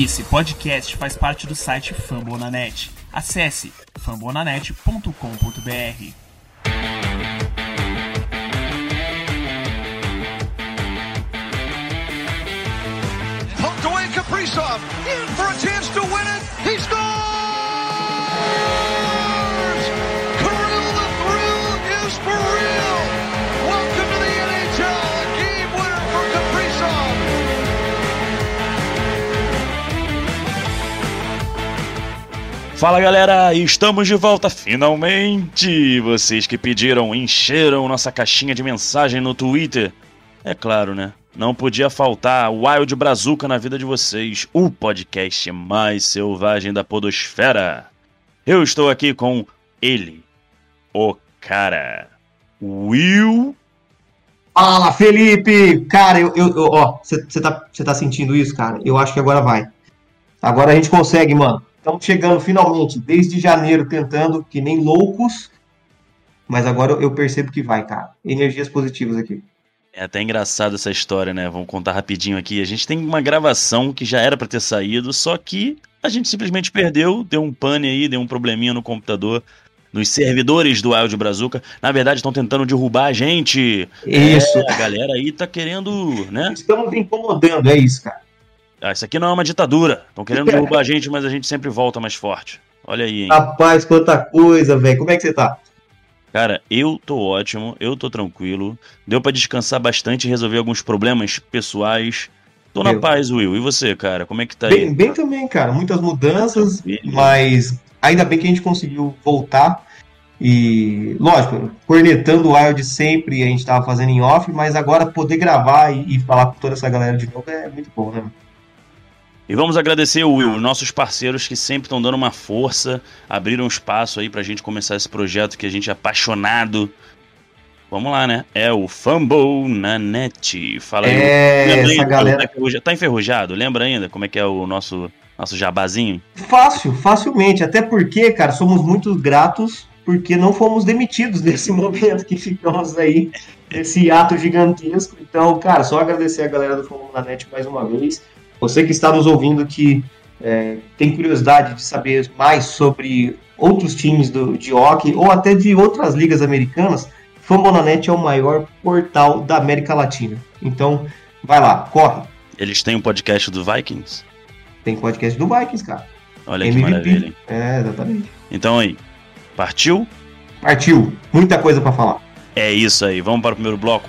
Esse podcast faz parte do site Fambonanet. Acesse fambonanet.com.br. Poked away Kaprizov. In for a chance to win it. Fala galera, estamos de volta finalmente! Vocês que pediram, encheram nossa caixinha de mensagem no Twitter. É claro, né? Não podia faltar Wild Brazuca na vida de vocês, o podcast mais selvagem da podosfera. Eu estou aqui com ele, o cara, Will. Fala, Felipe! Cara, eu, eu, eu- ó, você tá, tá sentindo isso, cara? Eu acho que agora vai. Agora a gente consegue, mano. Estamos chegando finalmente, desde janeiro, tentando, que nem loucos. Mas agora eu percebo que vai, cara. Energias positivas aqui. É até engraçado essa história, né? Vamos contar rapidinho aqui. A gente tem uma gravação que já era pra ter saído, só que a gente simplesmente perdeu, deu um pane aí, deu um probleminha no computador, nos servidores do Wild Brazuca. Na verdade, estão tentando derrubar a gente. Isso. É, a galera aí tá querendo, né? Estamos incomodando, é isso, cara. Ah, isso aqui não é uma ditadura. Estão querendo derrubar a gente, mas a gente sempre volta mais forte. Olha aí, hein? Rapaz, quanta coisa, velho. Como é que você tá? Cara, eu tô ótimo, eu tô tranquilo. Deu pra descansar bastante e resolver alguns problemas pessoais. Tô na Meu. paz, Will. E você, cara? Como é que tá aí? Bem, bem também, cara. Muitas mudanças, mas ainda bem que a gente conseguiu voltar. E, lógico, cornetando o Wild sempre, a gente tava fazendo em off, mas agora poder gravar e, e falar com toda essa galera de novo é muito bom, né? E vamos agradecer o Will, nossos parceiros que sempre estão dando uma força, abriram espaço aí pra gente começar esse projeto que a gente é apaixonado. Vamos lá, né? É o Fumble na net. Fala aí. É, Lembra essa ainda? galera. Tá enferruja- Tá enferrujado? Lembra ainda como é que é o nosso, nosso jabazinho? Fácil, facilmente. Até porque, cara, somos muito gratos porque não fomos demitidos nesse momento que ficamos aí, nesse ato gigantesco. Então, cara, só agradecer a galera do Fórmula na Net mais uma vez. Você que está nos ouvindo que é, tem curiosidade de saber mais sobre outros times do, de hockey ou até de outras ligas americanas, Fambonanet é o maior portal da América Latina. Então, vai lá, corre. Eles têm um podcast do Vikings? Tem podcast do Vikings, cara. Olha que MVP. maravilha. hein? É, exatamente. Então aí, partiu? Partiu. Muita coisa pra falar. É isso aí. Vamos para o primeiro bloco?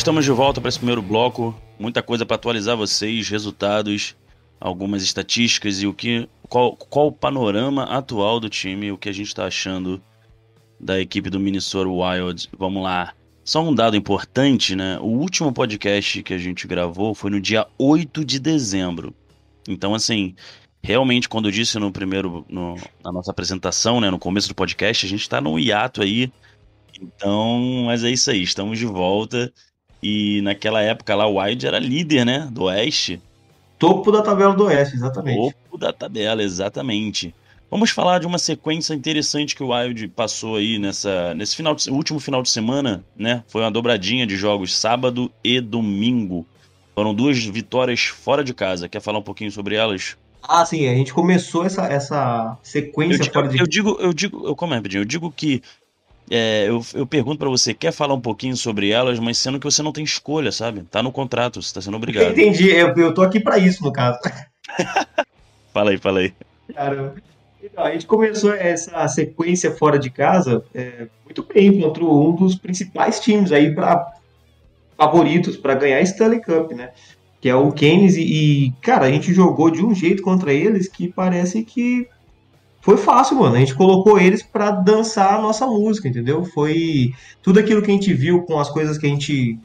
Estamos de volta para esse primeiro bloco. Muita coisa para atualizar vocês, resultados, algumas estatísticas e o que, qual, qual o panorama atual do time, o que a gente está achando da equipe do Minnesota Wild. Vamos lá. Só um dado importante, né? O último podcast que a gente gravou foi no dia 8 de dezembro. Então, assim, realmente, quando eu disse no primeiro, no- na nossa apresentação, né, no começo do podcast, a gente está no hiato aí. Então, mas é isso aí, estamos de volta. E naquela época lá, o Wild era líder, né? Do Oeste. Topo da tabela do Oeste, exatamente. Topo da tabela, exatamente. Vamos falar de uma sequência interessante que o Wild passou aí nessa, nesse final de, último final de semana, né? Foi uma dobradinha de jogos sábado e domingo. Foram duas vitórias fora de casa. Quer falar um pouquinho sobre elas? Ah, sim, a gente começou essa, essa Eu, sequência digo- fora de eu digo, eu digo, eu, como é? Eu digo que é, eu, eu pergunto pra você, quer falar um pouquinho sobre elas, mas sendo que você não tem escolha, sabe? Tá no contrato, você tá sendo obrigado. Entendi, eu, eu tô aqui pra isso, no caso. Fala aí, fala aí. Caramba. Então, a gente começou essa sequência fora de casa é, muito bem contra um dos principais times aí para favoritos para ganhar a Stanley Cup, né? Que é o Keynes e, cara, a gente jogou de um jeito contra eles que parece que foi fácil, mano. A gente colocou eles para dançar a nossa música, entendeu? Foi tudo aquilo que a gente viu com as coisas que a gente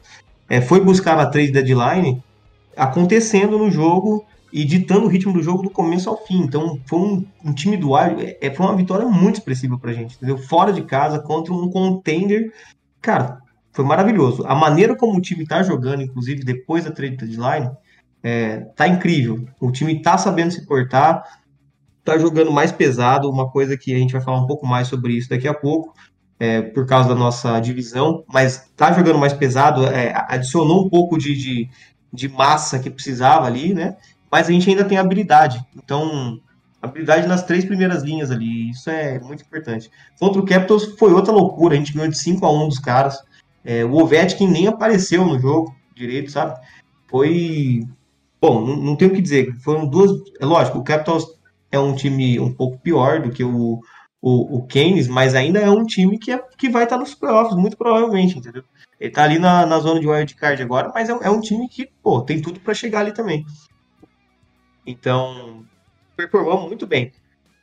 é, foi buscar na trade deadline acontecendo no jogo e ditando o ritmo do jogo do começo ao fim. Então foi um, um time do Wild, é, foi uma vitória muito expressiva pra gente, entendeu? Fora de casa contra um contender, cara, foi maravilhoso. A maneira como o time tá jogando, inclusive depois da trade deadline, é, tá incrível. O time tá sabendo se portar, tá jogando mais pesado, uma coisa que a gente vai falar um pouco mais sobre isso daqui a pouco. É, por causa da nossa divisão, mas tá jogando mais pesado, é, adicionou um pouco de, de, de massa que precisava ali, né? mas a gente ainda tem habilidade. Então, habilidade nas três primeiras linhas ali, isso é muito importante. Contra o Capitals foi outra loucura, a gente ganhou de 5 a 1 dos caras. É, o Ovechkin nem apareceu no jogo direito, sabe? Foi. Bom, não, não tenho o que dizer. Foram duas. É lógico, o Capitals é um time um pouco pior do que o, o, o Keynes, mas ainda é um time que, é, que vai estar nos playoffs, muito provavelmente, entendeu? Ele tá ali na, na zona de wildcard agora, mas é, é um time que, pô, tem tudo para chegar ali também. Então, performamos muito bem.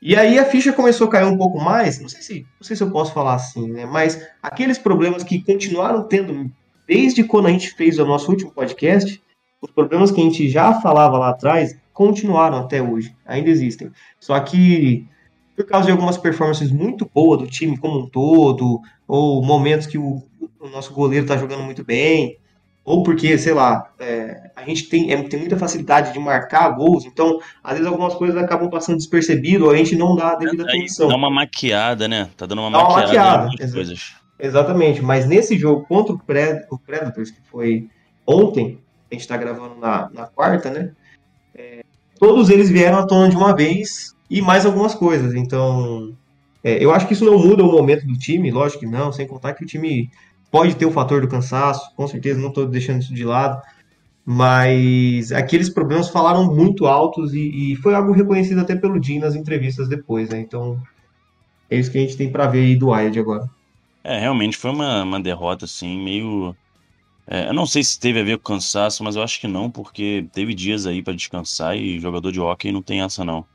E aí a ficha começou a cair um pouco mais, não sei se, não sei se eu posso falar assim, né? Mas aqueles problemas que continuaram tendo desde quando a gente fez o nosso último podcast, os problemas que a gente já falava lá atrás continuaram até hoje, ainda existem. Só que por causa de algumas performances muito boas do time como um todo, ou momentos que o, o nosso goleiro está jogando muito bem, ou porque, sei lá, é, a gente tem, é, tem muita facilidade de marcar gols, então às vezes algumas coisas acabam passando despercebido, ou a gente não dá a devida atenção. Dá uma maquiada, né? Tá dando uma dá maquiada, uma maquiada coisas. Exatamente, mas nesse jogo contra o, Pred, o Predators, que foi ontem, a gente tá gravando na, na quarta, né? Todos eles vieram à tona de uma vez e mais algumas coisas, então. É, eu acho que isso não muda o momento do time, lógico que não, sem contar que o time Pode ter o fator do cansaço, com certeza, não estou deixando isso de lado, mas aqueles problemas falaram muito altos e, e foi algo reconhecido até pelo Jim nas entrevistas depois, né? Então é isso que a gente tem para ver aí do Wild agora. É, realmente foi uma, uma derrota assim, meio. É, eu não sei se teve a ver com cansaço, mas eu acho que não, porque teve dias aí para descansar e jogador de hockey não tem essa não.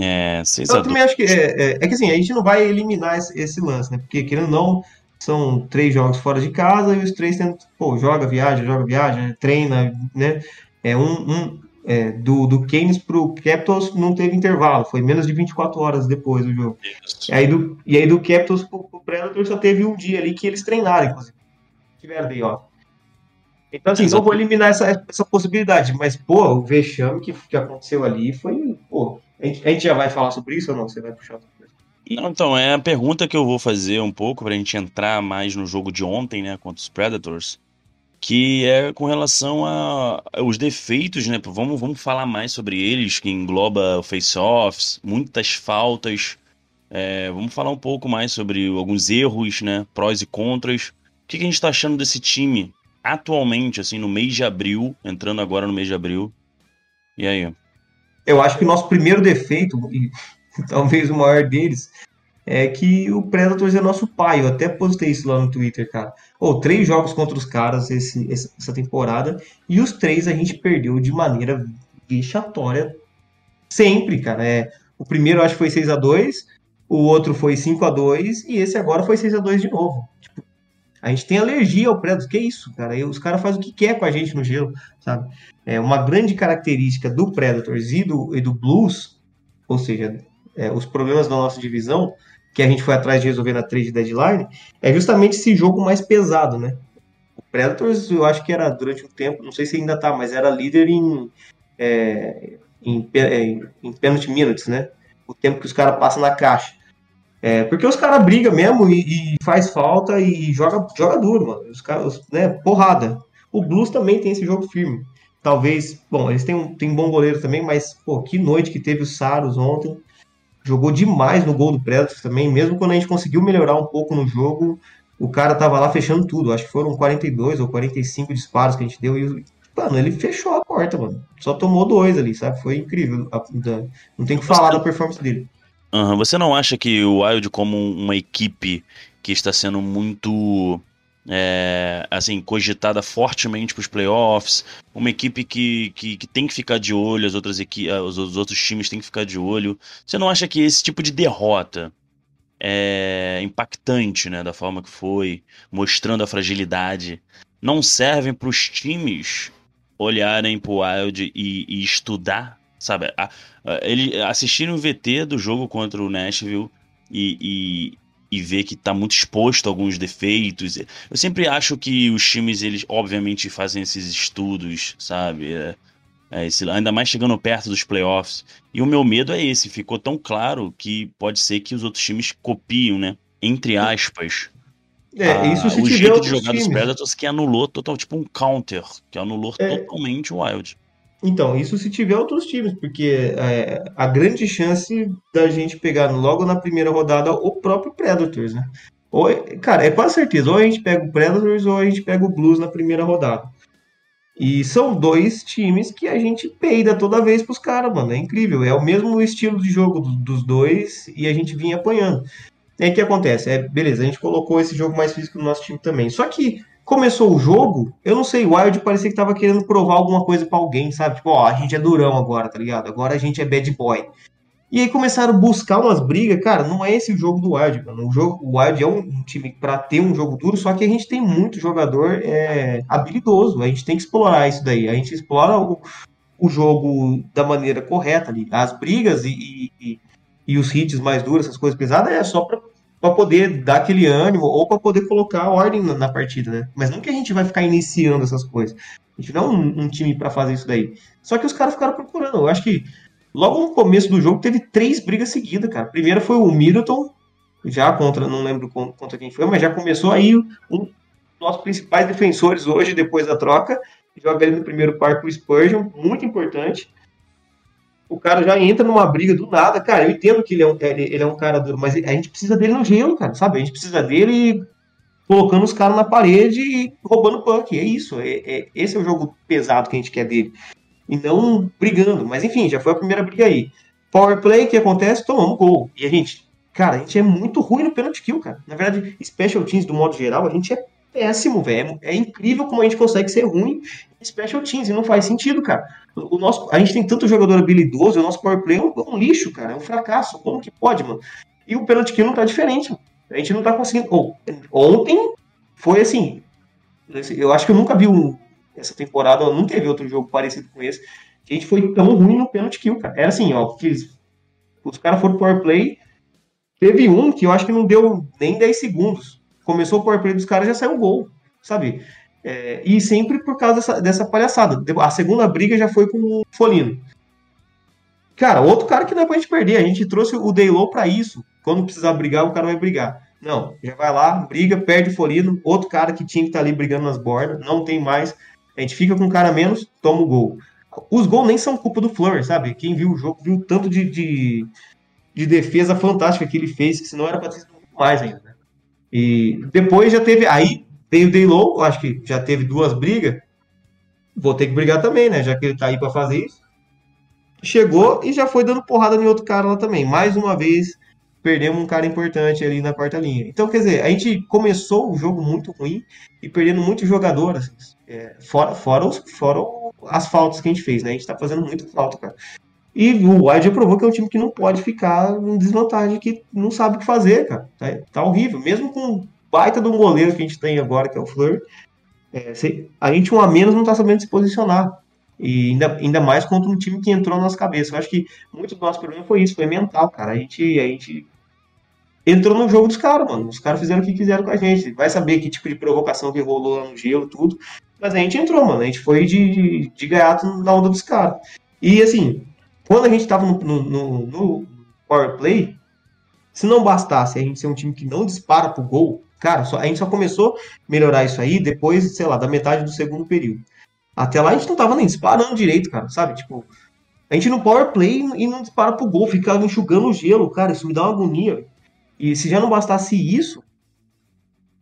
É, eu também acho que é, é, é, que assim, a gente não vai eliminar esse, esse lance, né? Porque querendo ou não, são três jogos fora de casa e os três tendo, pô, joga, viaja, joga, viaja, treina, né? É um, um é, do, do Keynes pro Capitals não teve intervalo, foi menos de 24 horas depois do jogo. E aí do, e aí do Capitals pro, pro Predator só teve um dia ali que eles treinaram, inclusive. Tiveram daí, ó. Então, assim, não vou eliminar essa, essa possibilidade, mas, pô, o vexame que, que aconteceu ali foi, pô, a gente, a gente já vai falar sobre isso ou não? Você vai puxar não, então, é a pergunta que eu vou fazer um pouco pra gente entrar mais no jogo de ontem, né, contra os Predators, que é com relação a, os defeitos, né, vamos, vamos falar mais sobre eles, que engloba face-offs, muitas faltas, é, vamos falar um pouco mais sobre alguns erros, né, prós e contras. O que, que a gente tá achando desse time atualmente, assim, no mês de abril, entrando agora no mês de abril? E aí? Eu acho que o nosso primeiro defeito, talvez o maior deles, é que o Predators é nosso pai. Eu até postei isso lá no Twitter, cara. Ou oh, três jogos contra os caras esse, essa temporada e os três a gente perdeu de maneira vexatória sempre, cara. É, o primeiro acho que foi 6 a 2 o outro foi 5 a 2 e esse agora foi 6 a 2 de novo. A gente tem alergia ao Predators, que isso, cara? E os caras fazem o que quer com a gente no gelo, sabe? É uma grande característica do Predators e do, e do Blues, ou seja, é, os problemas da nossa divisão, que a gente foi atrás de resolver na trade deadline, é justamente esse jogo mais pesado, né? O Predators, eu acho que era durante um tempo, não sei se ainda tá, mas era líder em, é, em, em, em penalty minutes, né? O tempo que os caras passam na caixa. É, porque os caras brigam mesmo e, e, faz falta e joga, joga duro, mano. Os caras, né? Porrada. O Blues também tem esse jogo firme. Talvez, bom, eles têm um, têm um bom goleiro também, mas, pô, que noite que teve o Saros ontem jogou demais no gol do Predators também, mesmo quando a gente conseguiu melhorar um pouco no jogo, o cara tava lá fechando tudo, acho que foram 42 ou 45 disparos que a gente deu e, mano, ele fechou a porta, mano, só tomou dois ali, sabe, foi incrível, não tem que falar da performance dele. Uhum. Você não acha que o Wild como uma equipe que está sendo muito é, assim, cogitada fortemente para os playoffs, uma equipe que, que, que, tem que ficar de olho, as outras equi os, os, outros times têm que ficar de olho. Você não acha que esse tipo de derrota é impactante, né, da forma que foi, mostrando a fragilidade não servem para os times olharem pro Wild e, e estudar, sabe? A, a, ele assistirem o VT do jogo contra o Nashville e, e, e ver que tá muito exposto a alguns defeitos. Eu sempre acho que os times, eles obviamente fazem esses estudos, sabe? É, é esse, ainda mais chegando perto dos playoffs. E o meu medo é esse, ficou tão claro que pode ser que os outros times copiem, né? Entre aspas. É, a- isso se o jeito de jogar dos times. Predators que anulou total, tipo um counter, que anulou É. totalmente o Wild. Então, isso se tiver outros times, porque é, a grande chance da gente pegar logo na primeira rodada o próprio Predators, né? Ou, é- cara, é quase certeza, ou a gente pega o Predators ou a gente pega o Blues na primeira rodada. E são dois times que a gente peida toda vez pros caras, mano. É incrível. É o mesmo estilo de jogo do- dos dois e a gente vinha apanhando. O que acontece? É, beleza, a gente colocou esse jogo mais físico no nosso time também. Só que começou o jogo, eu não sei, o Wild parecia que tava querendo provar alguma coisa pra alguém, sabe? Tipo, ó, a gente é durão agora, tá ligado? Agora a gente é bad boy. E aí começaram a buscar umas brigas, cara, não é esse o jogo do Wild, mano. O, jogo, o Wild é um, time pra ter um jogo duro, só que a gente tem muito jogador é, habilidoso, a gente tem que explorar isso daí. A gente explora o, o jogo da maneira correta ali. As brigas e, e, e- e os hits mais duros, essas coisas pesadas, é só pra para poder dar aquele ânimo ou para poder colocar ordem na, na partida, né? Mas não que a gente vai ficar iniciando essas coisas. A gente não é um, um time para fazer isso daí. Só que os caras ficaram procurando. Eu acho que logo no começo do jogo teve três brigas seguidas, cara. Primeiro foi o Middleton, já contra, não lembro con- contra quem foi, mas já começou aí um dos nossos principais defensores hoje, depois da troca. Joga ele no primeiro par com o Spurgeon, muito importante o cara já entra numa briga do nada. Cara, eu entendo que ele é um, ele, ele é um cara duro, mas a gente precisa dele no gelo, cara, sabe? A gente precisa dele colocando os caras na parede e roubando punk. É isso. É, é- esse é o jogo pesado que a gente quer dele. E não brigando. Mas enfim, já foi a primeira briga aí. Power play, que acontece? Tomamos gol. E a gente, cara, a gente é muito ruim no penalty kill, cara. Na verdade, special teams, do modo geral, a gente é péssimo, velho. É incrível como a gente consegue ser ruim em special teams. E não faz sentido, cara. O nosso, a gente tem tanto jogador habilidoso, o nosso power play é um, é um lixo, cara, é um fracasso. Como que pode, mano? E o penalty kill não tá diferente. A gente não tá conseguindo. Ou, ontem foi assim. Eu acho que eu nunca vi um, essa temporada, não teve outro jogo parecido com esse. Que a gente foi tão ruim no penalty kill, cara. Era assim, ó, que eles- os caras foram power play. Teve um que eu acho que não deu nem 10 segundos. Começou o power play dos caras já saiu o gol, sabe? É, e sempre por causa dessa, dessa palhaçada. A segunda briga já foi com o Folino. Cara, outro cara que não é pra gente perder. A gente trouxe o Daylow pra isso. Quando precisar brigar, o cara vai brigar. Não, já vai lá, briga, perde o Folino. Outro cara que tinha que estar ali brigando nas bordas, não tem mais. A gente fica com um cara menos, toma o gol. Os gols nem são culpa do Fleur, sabe? Quem viu o jogo viu o tanto de, de, de defesa fantástica que ele fez, que senão era pra ter mais ainda. E depois já teve. Aí veio o Daylow, acho que já teve duas brigas. Vou ter que brigar também, né? Já que ele tá aí pra fazer isso. Chegou e já foi dando porrada em outro cara lá também. Mais uma vez, perdemos um cara importante ali na quarta linha. Então, quer dizer, a gente começou o jogo muito ruim e perdendo muito jogador, assim, é, fora, fora, os, fora as faltas que a gente fez, né? A gente tá fazendo muito falta, cara. E o Wild já provou que é um time que não pode ficar em desvantagem, que não sabe o que fazer, cara. Tá, tá horrível. Mesmo com o baita de um goleiro que a gente tem agora, que é o Fleur, é, a gente um a menos não tá sabendo se posicionar. E ainda, ainda mais contra um time que entrou na nossa cabeça. Eu acho que muito do nosso problema foi isso, foi mental, cara. A gente, a gente entrou no jogo dos caras, mano. Os caras fizeram o que quiseram com a gente. Vai saber que tipo de provocação que rolou lá no gelo, tudo. Mas a gente entrou, mano. A gente foi de, de gaiato na onda dos caras. E assim, quando a gente tava no, no, no, no power play, se não bastasse a gente ser um time que não dispara pro gol, cara, só- a gente só começou a melhorar isso aí depois, sei lá, da metade do segundo período. Até lá a gente não tava nem disparando direito, cara, sabe? Tipo, a gente no power play e não dispara pro gol, ficava enxugando o gelo, cara, isso me dá uma agonia. E se já não bastasse isso,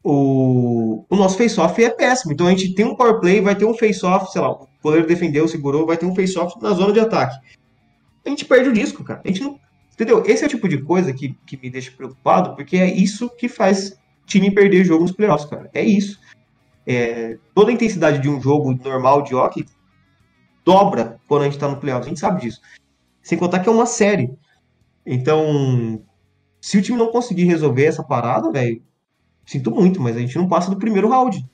o, o nosso face-off é péssimo. Então a gente tem um power play, vai ter um face-off, sei lá, o goleiro defendeu, segurou, vai ter um face-off na zona de ataque. A gente perde o disco, cara. A gente não. Entendeu? Esse é o tipo de coisa que, que me deixa preocupado, porque é isso que faz time perder jogo nos playoffs, cara. É isso. É, toda a intensidade de um jogo normal de hockey dobra quando a gente tá no playoffs. A gente sabe disso. Sem contar que é uma série. Então, se o time não conseguir resolver essa parada, velho, sinto muito, mas a gente não passa do primeiro round.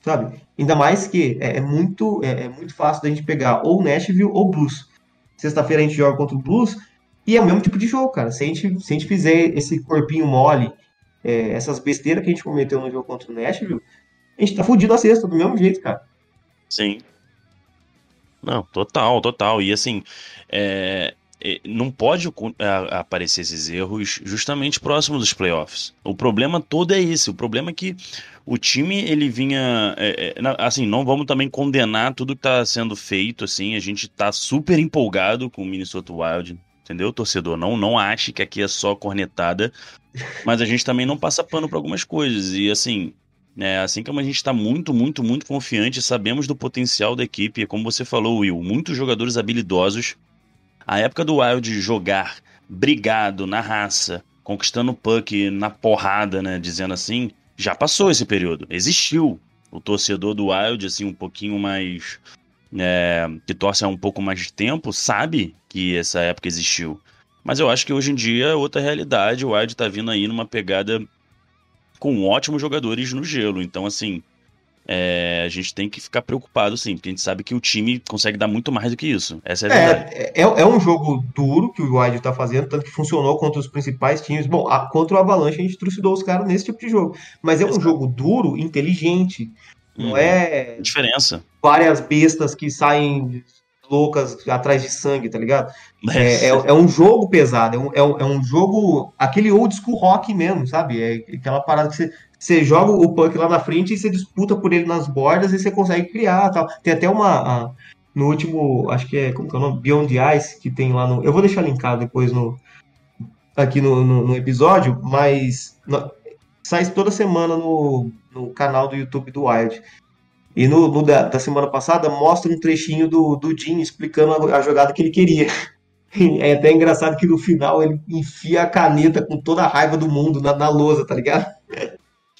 sabe? Ainda mais que é, é muito, é, é, muito fácil da gente pegar ou Nashville ou Blues. Sexta-feira a gente joga contra o Blues e é o mesmo tipo de jogo, cara. Se a gente, se a gente fizer esse corpinho mole, é, essas besteiras que a gente cometeu no jogo contra o Nashville, a gente tá fudido a sexta, do mesmo jeito, cara. Sim. Não, total, total. E assim, é, não pode aparecer esses erros justamente próximo dos playoffs. O problema todo é esse. O problema é que o time ele vinha, é, é, assim, não vamos também condenar tudo que está sendo feito. Assim, a gente está super empolgado com o Minnesota Wild, entendeu, torcedor? Não, não ache que aqui é só cornetada, mas a gente também não passa pano para algumas coisas. E assim, é, assim como a gente está muito, muito, muito confiante, sabemos do potencial da equipe, como você falou, Will, muitos jogadores habilidosos. A época do Wild jogar brigado na raça, conquistando o puck na porrada, né, dizendo assim, já passou esse período. Existiu. O torcedor do Wild, assim, um pouquinho mais. É, que torce há um pouco mais de tempo, sabe que essa época existiu. Mas eu acho que hoje em dia é outra realidade. O Wild tá vindo aí numa pegada com ótimos jogadores no gelo. Então, assim, é, a gente tem que ficar preocupado, sim, porque a gente sabe que o time consegue dar muito mais do que isso. Essa é a é, verdade. É, é, um jogo duro que o Wild tá fazendo, tanto que funcionou contra os principais times. Bom, a, contra o Avalanche a gente trucidou os caras nesse tipo de jogo. Mas é um Exato. jogo duro, inteligente. Não hum, é. Diferença. Várias bestas que saem loucas atrás de sangue, tá ligado? É, é, é, um jogo pesado, é um, é um, é um jogo, aquele old school rock mesmo, sabe? É aquela parada que você, você joga o punk lá na frente e você disputa por ele nas bordas e você consegue criar tal. Tem até uma. A, no último, acho que é, como que é o nome? Beyond the Ice, que tem lá no. Eu vou deixar linkado depois no, aqui no, no, no episódio, mas no, sai toda semana no, no canal do YouTube do Wild. E no, no da, da, semana passada mostra um trechinho do, do Jim explicando a, a, jogada que ele queria. É até engraçado que no final ele enfia a caneta com toda a raiva do mundo na, na lousa, tá ligado?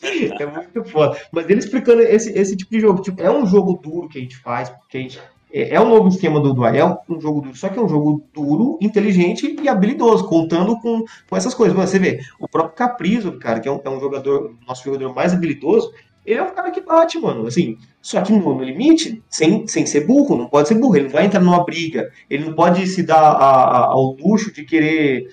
É muito foda. Mas ele explicando esse, esse tipo de jogo. Tipo, é um jogo duro que a gente faz, porque a gente. É, é um novo esquema do Dual, é um jogo duro, só que é um jogo duro, inteligente e habilidoso, contando com, com essas coisas. Mas você vê, o próprio Caprizo, cara, que é um, é um jogador, nosso jogador mais habilidoso, ele é um cara que bate, mano. Assim, só que no, no, limite, sem, sem ser burro, não pode ser burro. Ele não vai entrar numa briga. Ele não pode se dar a, a, ao luxo de querer,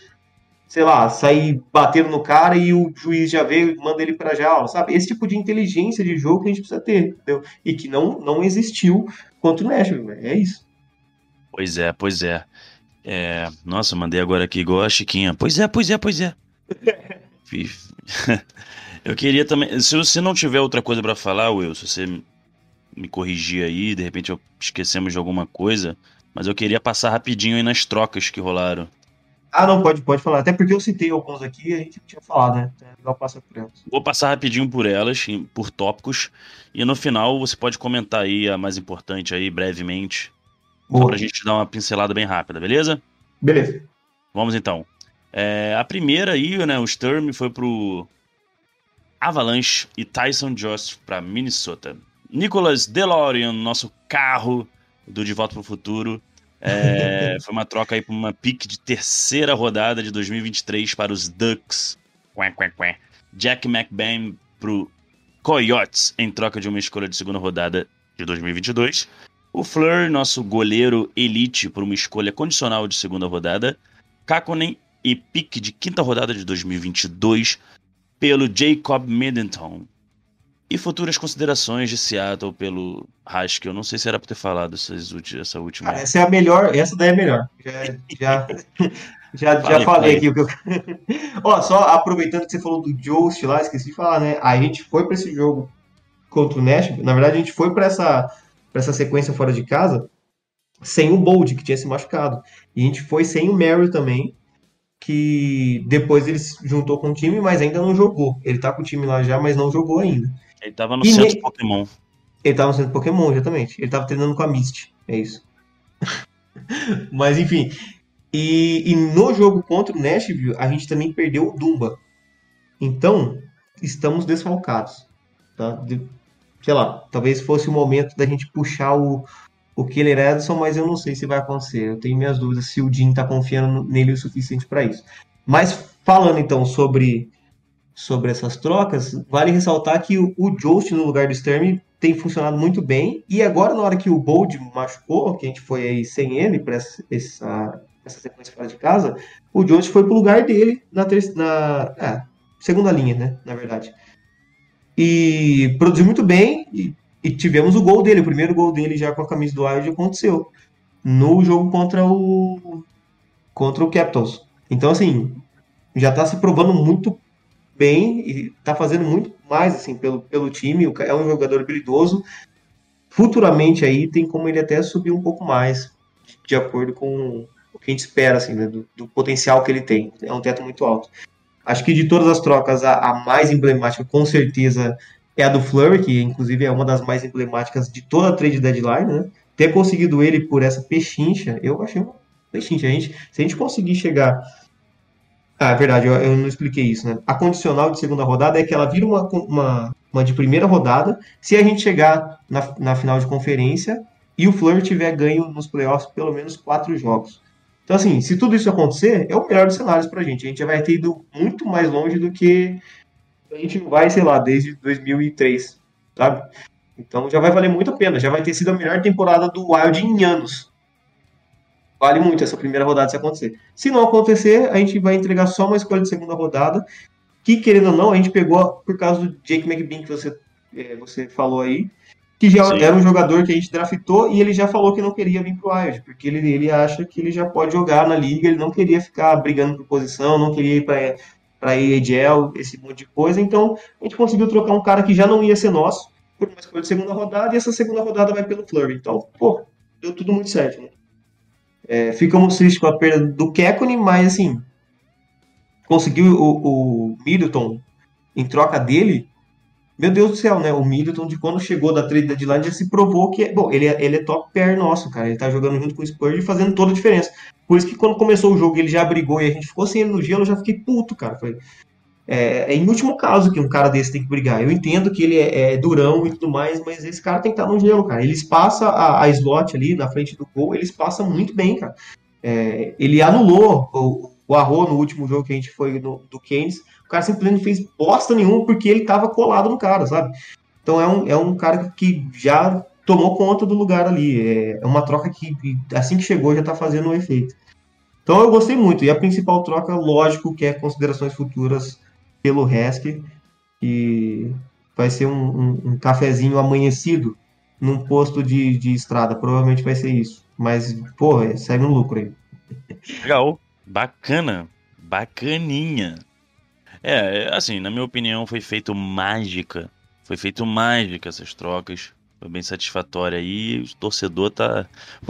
sei lá, sair batendo no cara e o juiz já veio e manda ele pra jaula, sabe? Esse tipo de inteligência de jogo que a gente precisa ter, entendeu? E que não, não existiu contra o Nashville, é isso. Pois é, pois é. é. Nossa, mandei agora aqui igual a Chiquinha. Pois é, pois é, pois é. Eu queria também. Se você não tiver outra coisa para falar, Will, se você me corrigir aí, de repente eu esquecemos de alguma coisa, mas eu queria passar rapidinho aí nas trocas que rolaram. Ah, não, pode, pode falar. Até porque eu citei alguns aqui e a gente tinha falado, né? É legal passar por elas. Vou passar rapidinho por elas, por tópicos, e no final você pode comentar aí a mais importante aí, brevemente. Boa. Só pra gente dar uma pincelada bem rápida, beleza? Beleza. Vamos então. É, a primeira aí, né, o Sturm foi pro Avalanche e Tyson Jost para Minnesota. Nicholas DeLorean, nosso carro do De Volta para o Futuro. É, foi uma troca aí para uma pick de terceira rodada de 2023 para os Ducks. Jack McBain para Coyotes em troca de uma escolha de segunda rodada de 2022. O Fleur, nosso goleiro elite, por uma escolha condicional de segunda rodada. Kakonen e pick de quinta rodada de 2022 pelo Jacob Middleton. E futuras considerações de Seattle pelo Haskell. Eu não sei se era para ter falado essas, essa última. Ah, essa é a melhor, essa daí é a melhor. Já, já, já, já falei aqui o que eu. Ó, só aproveitando que você falou do Jost lá, esqueci de falar, né? A gente foi para esse jogo contra o Nashville. Na verdade, a gente foi para essa, essa sequência fora de casa sem o Bold, que tinha se machucado. E a gente foi sem o Mary também que depois ele se juntou com o time, mas ainda não jogou. Ele tá com o time lá já, mas não jogou ainda. Ele tava no e centro ne... Pokémon. Ele tava no centro Pokémon, exatamente. Ele tava treinando com a Mist. É isso. mas enfim. E, e, no jogo contra o Nashville, a gente também perdeu o Dumba. Então, estamos desfalcados. Tá? De, sei lá, talvez fosse o momento da gente puxar o, o Killer Edson, mas eu não sei se vai acontecer. Eu tenho minhas dúvidas se o Jim está confiando nele o suficiente para isso. Mas falando então sobre sobre essas trocas, vale ressaltar que o, Jost no lugar do Sturm tem funcionado muito bem. E agora, na hora que o Bold machucou, que a gente foi aí sem ele para essa, essa, sequência fora de casa, o Jost foi pro lugar dele na, ter, na é, segunda linha, né? Na verdade. E produziu muito bem e, e, tivemos o gol dele. O primeiro gol dele já com a camisa do Wild aconteceu no jogo contra o contra o Capitals. Então, assim, já está se provando muito bem e está fazendo muito mais assim pelo, pelo time. É um jogador habilidoso. Futuramente aí tem como ele até subir um pouco mais, de acordo com o que a gente espera, assim, né, do, do, potencial que ele tem. É um teto muito alto. Acho que de todas as trocas, a, a mais emblemática, com certeza, é a do Flurry, que inclusive é uma das mais emblemáticas de toda a trade deadline, né? Ter conseguido ele por essa pechincha, eu achei uma pechincha. A gente, se a gente conseguir chegar ah, é verdade, eu, eu, não expliquei isso, né? A condicional de segunda rodada é que ela vira uma, uma, uma de primeira rodada se a gente chegar na, na final de conferência e o Fleur tiver ganho nos playoffs pelo menos quatro jogos. Então, assim, se tudo isso acontecer, é o melhor dos cenários pra gente. A gente já vai ter ido muito mais longe do que a gente vai, sei lá, desde 2003, sabe? Então já vai valer muito a pena. Já vai ter sido a melhor temporada do Wild em anos. Vale muito essa primeira rodada se acontecer. Se não acontecer, a gente vai entregar só uma escolha de segunda rodada, que querendo ou não, a gente pegou por causa do Jake McBean que você, é, você falou aí, que já Sim. era um jogador que a gente draftou e ele já falou que não queria vir pro Wild, porque ele, ele acha que ele já pode jogar na liga, ele não queria ficar brigando por posição, não queria ir para para AHL, esse monte de coisa. Então, a gente conseguiu trocar um cara que já não ia ser nosso por uma escolha de segunda rodada e essa segunda rodada vai pelo Flurry. Então, pô, deu tudo muito certo, né? É, ficamos tristes com a perda do Kekkonen, mas assim, conseguiu o, o Middleton em troca dele. Meu Deus do céu, né? O Middleton, de quando chegou da trade deadline, já se provou que. É, bom, ele é, ele é top pair nosso, cara. Ele tá jogando junto com o Spurs e fazendo toda a diferença. Por isso que quando começou o jogo ele já brigou e a gente ficou sem ele no gelo, eu já fiquei puto, cara. Falei, é, é em último caso que um cara desse tem que brigar. Eu entendo que ele é, é, durão e tudo mais, mas esse cara tem que estar no gelo, cara. Ele espaça a, a slot ali na frente do gol, ele espaça muito bem, cara. É, ele anulou o, o Arro no último jogo que a gente foi no, do Keynes. O cara simplesmente não fez bosta nenhuma porque ele tava colado no cara, sabe? Então é um, é um cara que já tomou conta do lugar ali. É, é uma troca que assim que chegou já tá fazendo um efeito. Então eu gostei muito. E a principal troca, lógico, que é considerações futuras pelo Resk e vai ser um, um, um, cafezinho amanhecido num posto de, de estrada. Provavelmente vai ser isso. Mas, porra, segue um lucro aí. Legal. Bacana. Bacaninha. É, assim, na minha opinião, foi feito mágica. Foi feito mágica essas trocas. Foi bem satisfatória aí. O torcedor tá.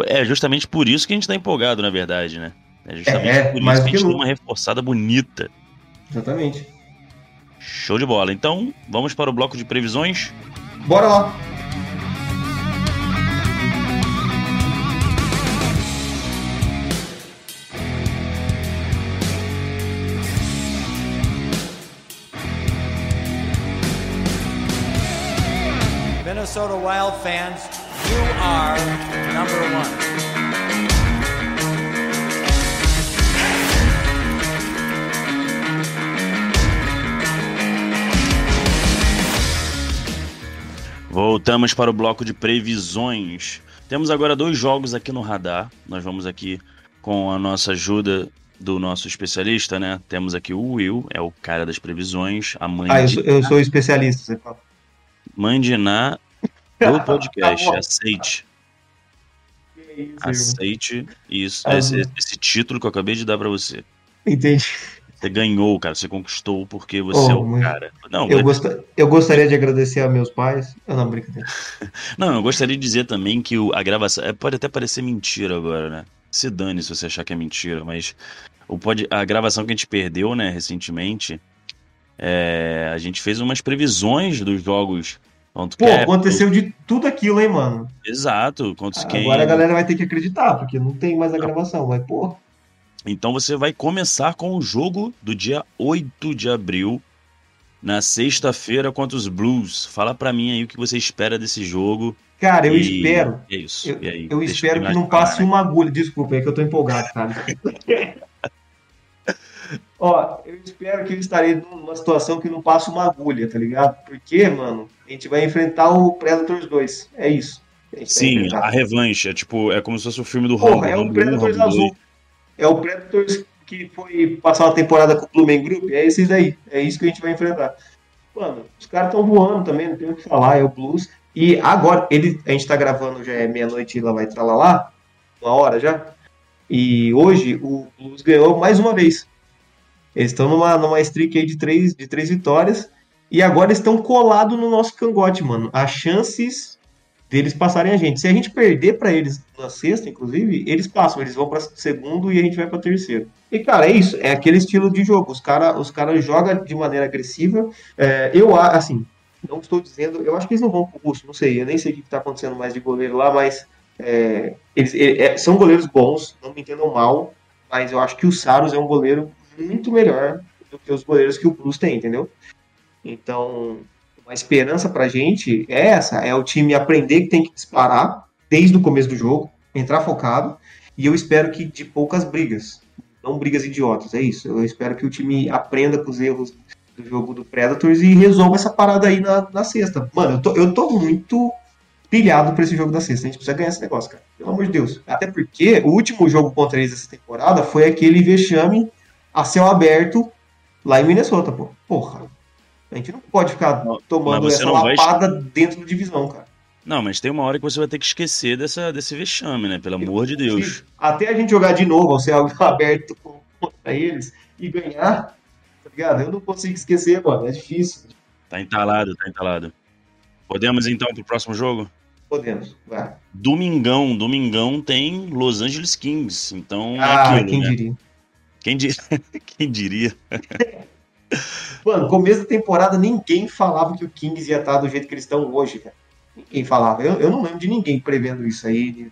É justamente por isso que a gente tá empolgado, na verdade, né? É justamente é, por isso que a gente tem uma reforçada bonita. Exatamente. Show de bola. Então, vamos para o bloco de previsões? Bora lá! Minnesota Wild fans, you are number one. Voltamos para o bloco de previsões. Temos agora dois jogos aqui no radar. Nós vamos aqui com a nossa ajuda do nosso especialista, né? Temos aqui o Will, é o cara das previsões, a mãe Ah, eu sou, eu sou especialista, você fala. Mãe de Ná do podcast, aceite. Isso, aceite isso, ah, esse, esse, título que eu acabei de dar para você. Entendi. Você ganhou, cara. Você conquistou porque você oh, é o cara. Não, eu, gost... eu gostaria de agradecer a meus pais. Eu não, brincadeira. não, eu gostaria de dizer também que o, a gravação. É, pode até parecer mentira agora, né? Se dane se você achar que é mentira, mas o pode, a gravação que a gente perdeu, né, recentemente, é, a gente fez umas previsões dos jogos. Pô, aconteceu de tudo aquilo, hein, mano? Exato. Agora quem... a galera vai ter que acreditar, porque não tem mais a gravação, mas, pô. Então você vai começar com o jogo do dia 8 de abril, na sexta-feira contra os Blues. Fala para mim aí o que você espera desse jogo. Cara, eu e... espero. É isso. Eu, aí, eu espero que não passe falar, né? uma agulha. Desculpa, é que eu tô empolgado, cara. Ó, eu espero que eu estarei numa situação que não passa uma agulha, tá ligado? Porque, mano, a gente vai enfrentar o Predators 2. É isso. A Sim, a revanche. É tipo, é como se fosse o filme do Rambo. é o Rambo 1, Predators Rambo 2. É o Predators que foi passar uma temporada com o Blumen Group. É esse daí. É isso que a gente vai enfrentar. Mano, os caras estão voando também, não tem o que falar. É o Blues. E agora, ele, a gente tá gravando, já é meia-noite lá vai entrar lá, uma hora já. E hoje o Blues ganhou mais uma vez. Eles estão numa, numa streak aí de três, de três vitórias. E agora estão colados no nosso cangote, mano. As chances deles passarem a gente. Se a gente perder pra eles na sexta, inclusive, eles passam. Eles vão pra segundo e a gente vai pra terceiro. E, cara, é isso. É aquele estilo de jogo. Os caras os cara jogam de maneira agressiva. É, eu, assim, não estou dizendo... Eu acho que eles não vão pro russo, não sei. Eu nem sei o que tá acontecendo mais de goleiro lá, mas... é, eles é, é, são goleiros bons, não me entendam mal, mas eu acho que o Saros é um goleiro muito melhor do que os goleiros que o Blues tem, entendeu? Então, uma esperança pra gente é essa, é o time aprender que tem que disparar desde o começo do jogo, entrar focado, e eu espero que de poucas brigas, não brigas idiotas, é isso. Eu espero que o time aprenda com os erros do jogo do Predators e resolva essa parada aí na, na sexta. Mano, eu tô, eu tô muito pilhado pra esse jogo da sexta. A gente precisa ganhar esse negócio, cara. Pelo amor de Deus. Até porque o último jogo contra eles essa temporada foi aquele vexame a céu aberto lá em Minnesota, pô. Porra. A gente não pode ficar Não, tomando essa não vai- lapada dentro do divisão, cara. Não, mas tem uma hora que você vai ter que esquecer dessa, desse vexame, né? Pelo amor de Deus. Até a gente jogar de novo ao céu aberto contra eles e ganhar, tá ligado? Eu não consigo esquecer, mano. É difícil. Tá entalado, tá entalado. Podemos então pro próximo jogo? Podemos. Vai. Domingão, domingão tem Los Angeles Kings. Então é Ah, aquilo, quem né? diria? Quem, di- quem diria? Mano, começo da temporada ninguém falava que o Kings ia estar do jeito que eles estão hoje, cara. Ninguém falava. Eu, eu não lembro de ninguém prevendo isso aí.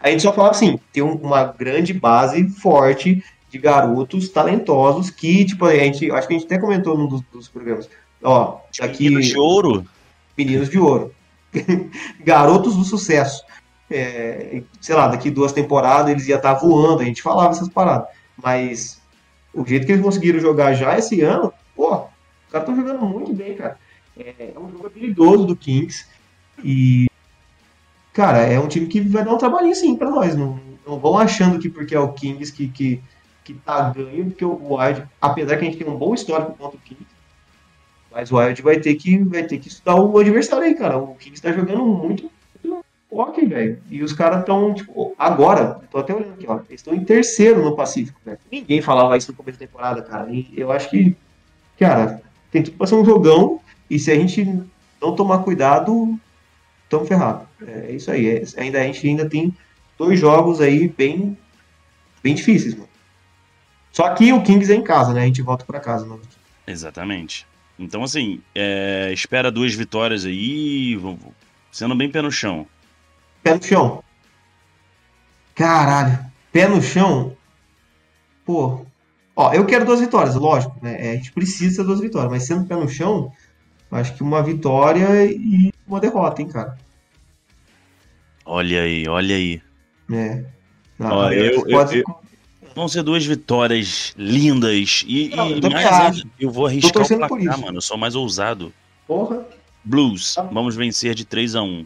A gente só falava assim, tem um- uma grande base forte de garotos talentosos que, tipo, a gente, acho que a gente até comentou num dos, dos programas. Ó, daqui Meninos de ouro? meninos de ouro. garotos do sucesso. É, sei lá, daqui duas temporadas eles iam estar voando, a gente falava essas paradas. Mas o jeito que eles conseguiram jogar já esse ano, pô, os caras estão jogando muito bem, cara. É, é um jogo habilidoso do Kings. E, cara, é um time que vai dar um trabalhinho sim pra nós. Não, não vão achando que porque é o Kings que, que, que tá ganho, porque o Wild, apesar que a gente tem um bom histórico contra o Kings, mas o Wild vai ter que, vai ter que estudar o adversário aí, cara. O Kings tá jogando muito, ok, velho. E os caras estão, tipo, agora, tô até olhando aqui, ó. Eles estão em terceiro no Pacífico, velho. Ninguém falava isso no começo da temporada, cara. E eu acho que, cara, tem tudo pra ser um jogão. E se a gente não tomar cuidado, estamos ferrados. É isso aí. É, ainda, a gente ainda tem dois jogos aí bem, bem difíceis, mano. Só que o Kings é em casa, né? A gente volta pra casa, mano. Exatamente. Então, assim, é, espera duas vitórias aí, sendo bem pé no chão. Pé no chão. Caralho. Pé no chão. Pô. Ó, eu quero duas vitórias, lógico, né? É, A gente precisa de duas vitórias, mas sendo pé no chão, acho que uma vitória e uma derrota, hein, cara. Olha aí, olha aí. É. Ó, eu- eu- pode- eu- Vão ser duas vitórias lindas e, Não, e eu mais ainda, eu vou arriscar o placar, mano. Eu sou mais ousado. Porra. Blues, Tá. vamos vencer de 3 a 1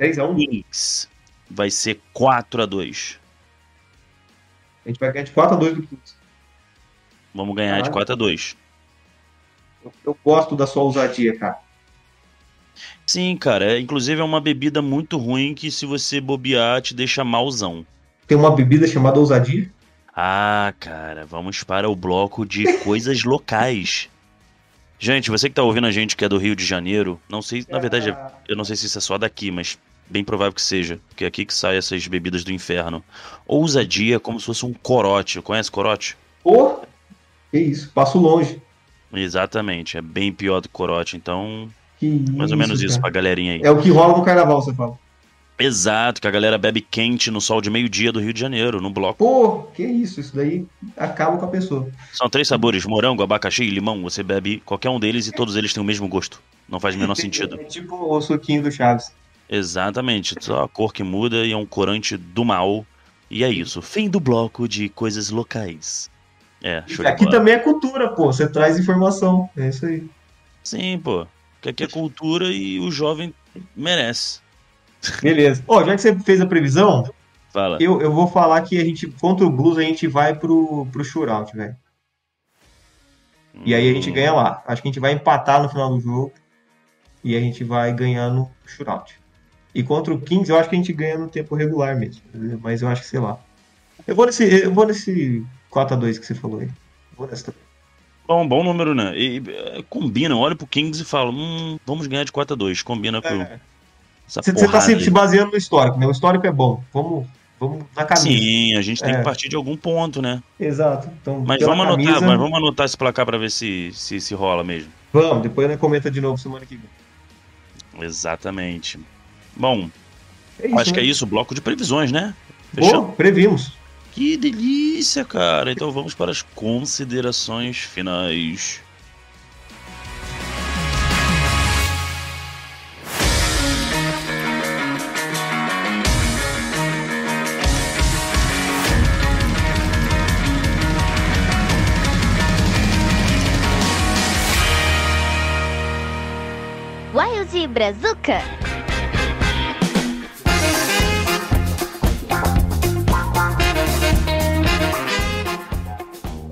10x1. Kings vai ser 4 a 2 A gente vai ganhar de 4x2 do Kings. Vamos ganhar de Caralho. 4 a 2 Eu, eu gosto da sua ousadia, cara. Sim, cara. inclusive é uma bebida muito ruim que se você bobear te deixa malzão. Tem uma bebida chamada ousadia. Ah, cara, vamos para o bloco de coisas locais. Gente, você que tá ouvindo a gente que é do Rio de Janeiro, não sei, na verdade, eu não sei se isso é só daqui, mas bem provável que seja, porque é aqui que saem essas bebidas do inferno. Ousadia é como se fosse um corote. Conhece corote? Porra. Que isso, passo longe. Exatamente, é bem pior do que corote, então, Que mais ou menos isso cara. pra galerinha aí. É o que rola no carnaval, você fala. Exato, que a galera bebe quente no sol de meio-dia do Rio de Janeiro, no bloco. Pô, que isso, isso daí acaba com a pessoa. São três sabores: morango, abacaxi e limão. Você bebe qualquer um deles e todos eles têm o mesmo gosto. Não faz o menor sentido. É tipo o suquinho do Chaves. Exatamente, só a cor que muda e é um corante do mal. E é isso. Fim do bloco de coisas locais. É, show Aqui também é cultura, pô. Você traz informação. É isso aí. Sim, pô. Porque aqui é cultura e o jovem merece. Beleza. Ó, já que você fez a previsão, Fala. eu, eu vou falar que a gente, contra o Blues, a gente vai pro, pro shootout, velho. E aí a gente ganha lá. Acho que a gente vai empatar no final do jogo. E a gente vai ganhar no shootout. E contra o Kings, eu acho que a gente ganha no tempo regular mesmo. Mas eu acho que, sei lá. Eu vou nesse, eu vou nesse 4x2 que você falou aí. Vou nessa também. Bom, bom número, né? E, é, combina, olha pro Kings e fala, hum, vamos ganhar de 4 a 2 Combina com É. Você, tá se, se baseando no histórico, né? O histórico é bom. Vamos, vamos na camisa. Sim, a gente tem É. que partir de algum ponto, né? Exato. Então, Mas vamos anotar, camisa- mas vamos anotar esse placar pra ver se, se, se rola mesmo. Vamos, depois né, comenta de novo semana que vem. Exatamente. Bom, É isso, acho que é né? isso, bloco de previsões, né? Boa, Fechamos? previmos. Que delícia, cara. Então vamos para as considerações finais. Wild Brazuca.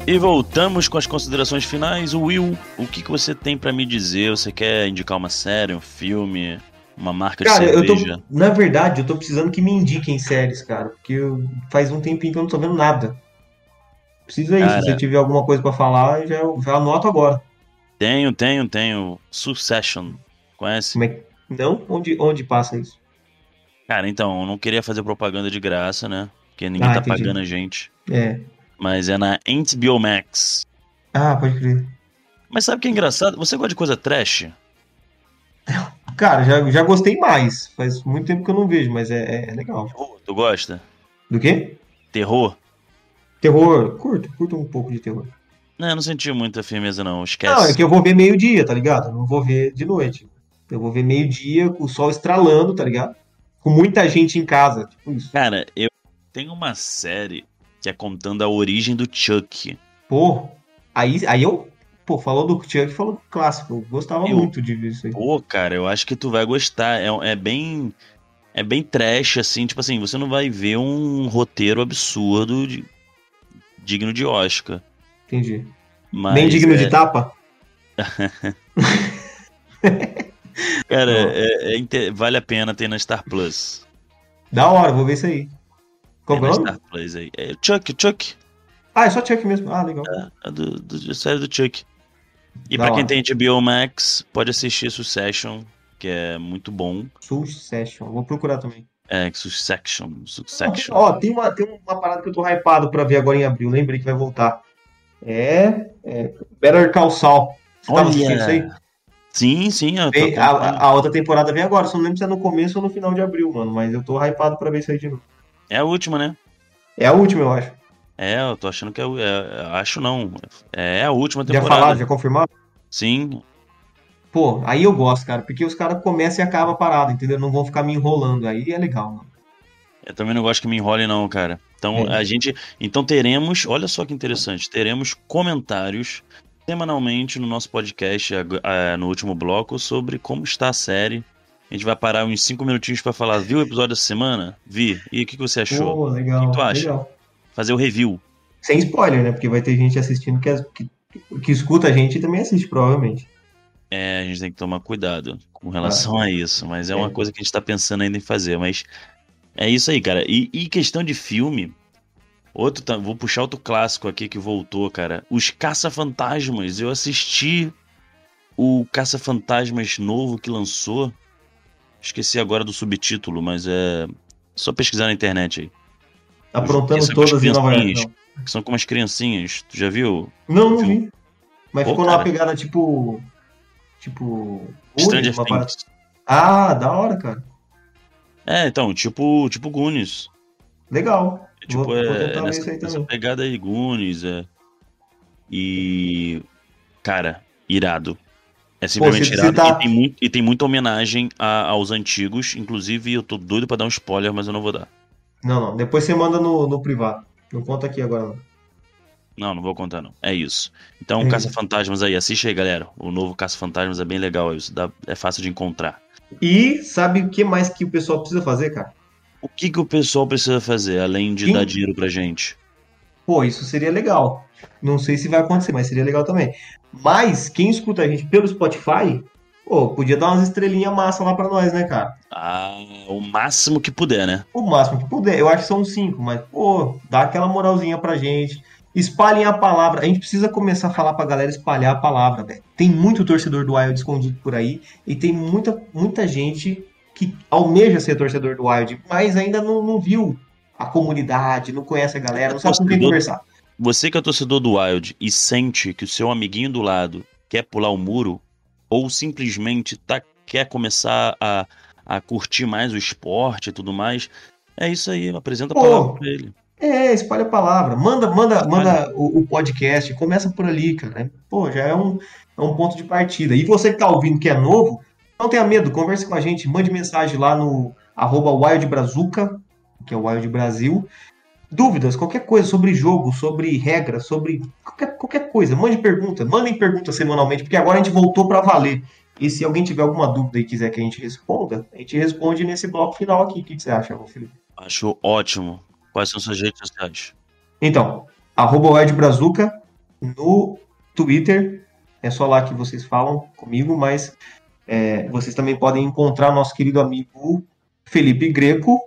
E voltamos com as considerações finais. Will, o que, que você tem pra me dizer? Você quer indicar uma série, um filme, uma marca de Cara, eu cerveja? tô. Na verdade, eu tô precisando que me indiquem séries, cara. Porque eu- faz um tempinho que eu não tô vendo nada. Precisa aí, Cara. se você tiver alguma coisa pra falar, já, já anoto agora. Tenho, tenho, tenho. Succession. Conhece? Como é que. Não? Onde, onde passa isso? Cara, então, eu não queria fazer propaganda de graça, né? Porque ninguém Ah, tá entendi. pagando a gente. É. Mas é na HBO Max. Ah, pode crer. Mas sabe o que é engraçado? Você gosta de coisa trash? Cara, já, já gostei mais. Faz muito tempo que eu não vejo, mas é, é- legal. Terror, Tu gosta? Do quê? Terror? Terror. Curto, curto um pouco de terror. Não, eu não senti muita firmeza, não. Esquece. Não, é que eu vou ver meio-dia, tá ligado? Eu não vou ver de noite. Eu vou ver meio-dia com o sol estralando, tá ligado? Com muita gente em casa. Tipo isso. Cara, eu tenho uma série que é contando a origem do Chuck. Pô, aí, aí eu. Pô, falou do Chuck, falou do clássico. Eu gostava Eu- muito de ver isso aí. Pô, cara, eu acho que tu vai gostar. É, é bem. É bem trash, assim. Tipo assim, você não vai ver um roteiro absurdo de- digno de Oscar. Entendi. Mas, Bem digno é, de tapa? Cara, é- é vale a pena ter na Star Plus. Da hora, vou ver isso aí. Qual é na o nome? Aí. É Chuck, Chuck. Ah, é só Chuck mesmo. Ah, legal. É do, do, da série do Chuck. E Da pra quem tem HBO Max, pode assistir Succession, que é muito bom. Succession. Vou procurar também. É, Succession, Succession. Ó, tem uma, tem uma parada que eu tô hypado pra ver agora em abril. Lembrei que vai voltar. É. é Better Call Saul. Você tava assistindo isso aí? Sim, sim, Vem- a- a outra temporada vem agora, só não lembro se é no começo ou no final de abril, mano. Mas eu tô hypado pra ver isso aí de novo. É a última, né? É a última, eu acho. É, eu tô achando que é, é- acho não. É a última Já temporada. falaram, já confirmaram? Sim. Pô, aí eu gosto, cara, porque os caras começam e acabam a parada, entendeu? Não vão ficar me enrolando. Aí é legal, mano. Eu também não gosto que me enrole não, cara. Então É. a gente, então teremos, olha só que interessante, teremos comentários semanalmente no nosso podcast no último bloco sobre como está a série. A gente vai parar uns cinco minutinhos pra falar, viu o episódio dessa semana? Vi. E o que que você achou? Legal. O que tu acha? legal. Fazer o review. Sem spoiler, né? Porque vai ter gente assistindo que, que, que escuta a gente e também assiste, provavelmente. É, a gente tem que tomar cuidado com relação a isso, mas é, uma É. coisa que a gente tá pensando ainda em fazer, mas é isso aí, cara. E, e questão de filme, outro, vou puxar outro clássico aqui que voltou, cara. Os Caça-Fantasmas. Eu assisti o Caça-Fantasmas novo que lançou. Esqueci agora do subtítulo, mas é só pesquisar na internet aí. Aprontando Isso é com as todas em Nova York. Que são como as criancinhas. Tu já viu? Não, não, vi. Mas Pô, ficou numa cara. pegada tipo. Tipo. Stranger Things. Ah, da hora, cara. É, então, tipo, tipo Goonies. Legal. É, Tipo, Vou- vou é, ver nessa, nessa pegada aí, Goonies, é. E. Cara, irado. É simplesmente irado. tá- E, tem muito, e tem muita homenagem a- aos antigos. Inclusive, eu tô doido pra dar um spoiler, mas eu não vou dar. Não, não. Depois você manda no, no privado. Não conta aqui agora, não. Não, não vou contar, não. É isso. Então, É Caça Fantasmas aí, assiste aí, galera. O novo Caça Fantasmas é bem legal, isso dá- é fácil de encontrar. E sabe o que mais que o pessoal precisa fazer, cara? O que, que o pessoal precisa fazer, além de Quem- dar dinheiro pra gente? Pô, isso seria legal. Não sei se vai acontecer, mas seria legal também. Mas quem escuta a gente pelo Spotify, pô, podia dar umas estrelinhas massa lá pra nós, né, cara? Ah, o máximo que puder, né? O máximo que puder. Eu acho que são cinco, mas, pô, dá aquela moralzinha pra gente. Espalhem a palavra. A gente precisa começar a falar pra galera espalhar a palavra, velho. Tem muito torcedor do Wild escondido por aí e tem muita, muita gente que almeja ser torcedor do Wild, mas ainda não, não viu a comunidade, não conhece a galera, não sabe com quem Torcedor- conversar. Você que é torcedor do Wild e sente que o seu amiguinho do lado quer pular o muro, ou simplesmente tá, quer começar a, a curtir mais o esporte e tudo mais, é isso aí, apresenta a Pô. palavra pra ele. É, espalha a palavra. Manda, manda, manda o, o podcast. Começa por ali, cara. Pô, já é um, é um ponto de partida. E você que tá ouvindo que é novo, não tenha medo, converse com a gente, mande mensagem lá no arroba wildbrazuca, que é o Wild Brasil. Dúvidas, qualquer coisa sobre jogo, sobre regra, sobre qualquer, qualquer coisa. Mande pergunta, mandem perguntas semanalmente, porque agora a gente voltou para valer. E se alguém tiver alguma dúvida e quiser que a gente responda, a gente responde nesse bloco final aqui. O que você acha, Felipe? Acho ótimo. Quais são suas redes sociais? Então, arroba Wild Brazuca no Twitter. É só lá que vocês falam comigo, mas é, vocês também podem encontrar nosso querido amigo Felipe Greco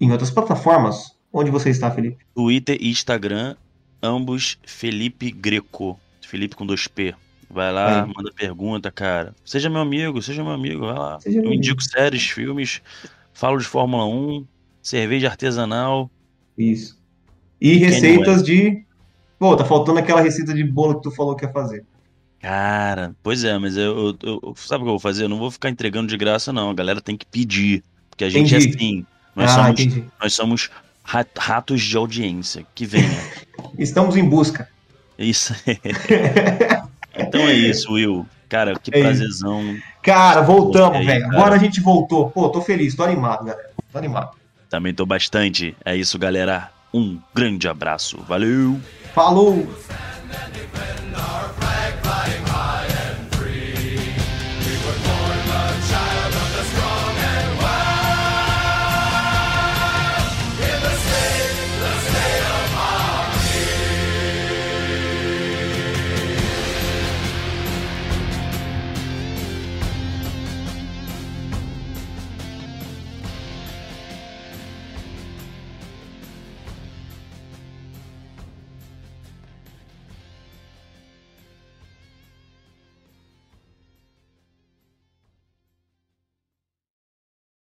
em outras plataformas. Onde você está, Felipe? Twitter e Instagram, ambos Felipe Greco. Felipe com dois P. Vai lá, Aí. manda pergunta, cara. Seja meu amigo, seja meu amigo, vai lá. Seja Eu amigo. indico séries, filmes, falo de Fórmula 1, cerveja artesanal. Isso. E receitas de. Pô, tá faltando aquela receita de bolo que tu falou que ia fazer. Cara, pois é, mas eu, eu- eu- sabe o que eu vou fazer? Eu não vou ficar entregando de graça, não. A galera tem que pedir. Porque a gente é Entendi. assim. Nós ah, somos, entendi. nós somos ratos de audiência. Que venha. Estamos em busca. Isso. então é isso, Will. Cara, que É prazerzão. Cara, voltamos, velho. cara. Agora a gente voltou. Pô, tô feliz, tô animado, galera. Tô animado. Também tô bastante. É isso, galera. Um grande abraço. Valeu! Falou!